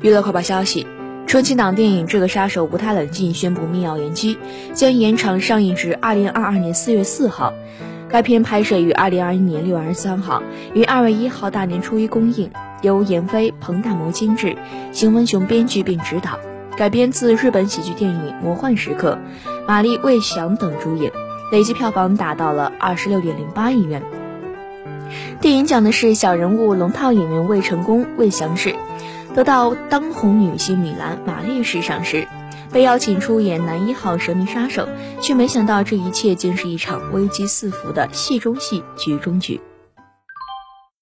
娱乐快报消息：春节档电影《这个杀手不太冷静》宣布密钥延期，将延长上映至二零二二年四月四号。该片拍摄于二零二一年六月二十三号，于二月一号大年初一公映，由闫飞、彭大魔监制，邢文雄编剧并执导，改编自日本喜剧电影《魔幻时刻》，马丽、魏翔等主演，累计票房达到了二十六点零八亿元。电影讲的是小人物龙套演员魏成功、魏翔士。得到当红女星米兰·玛丽时赏识，被邀请出演男一号神秘杀手，却没想到这一切竟是一场危机四伏的戏中戏、局中局。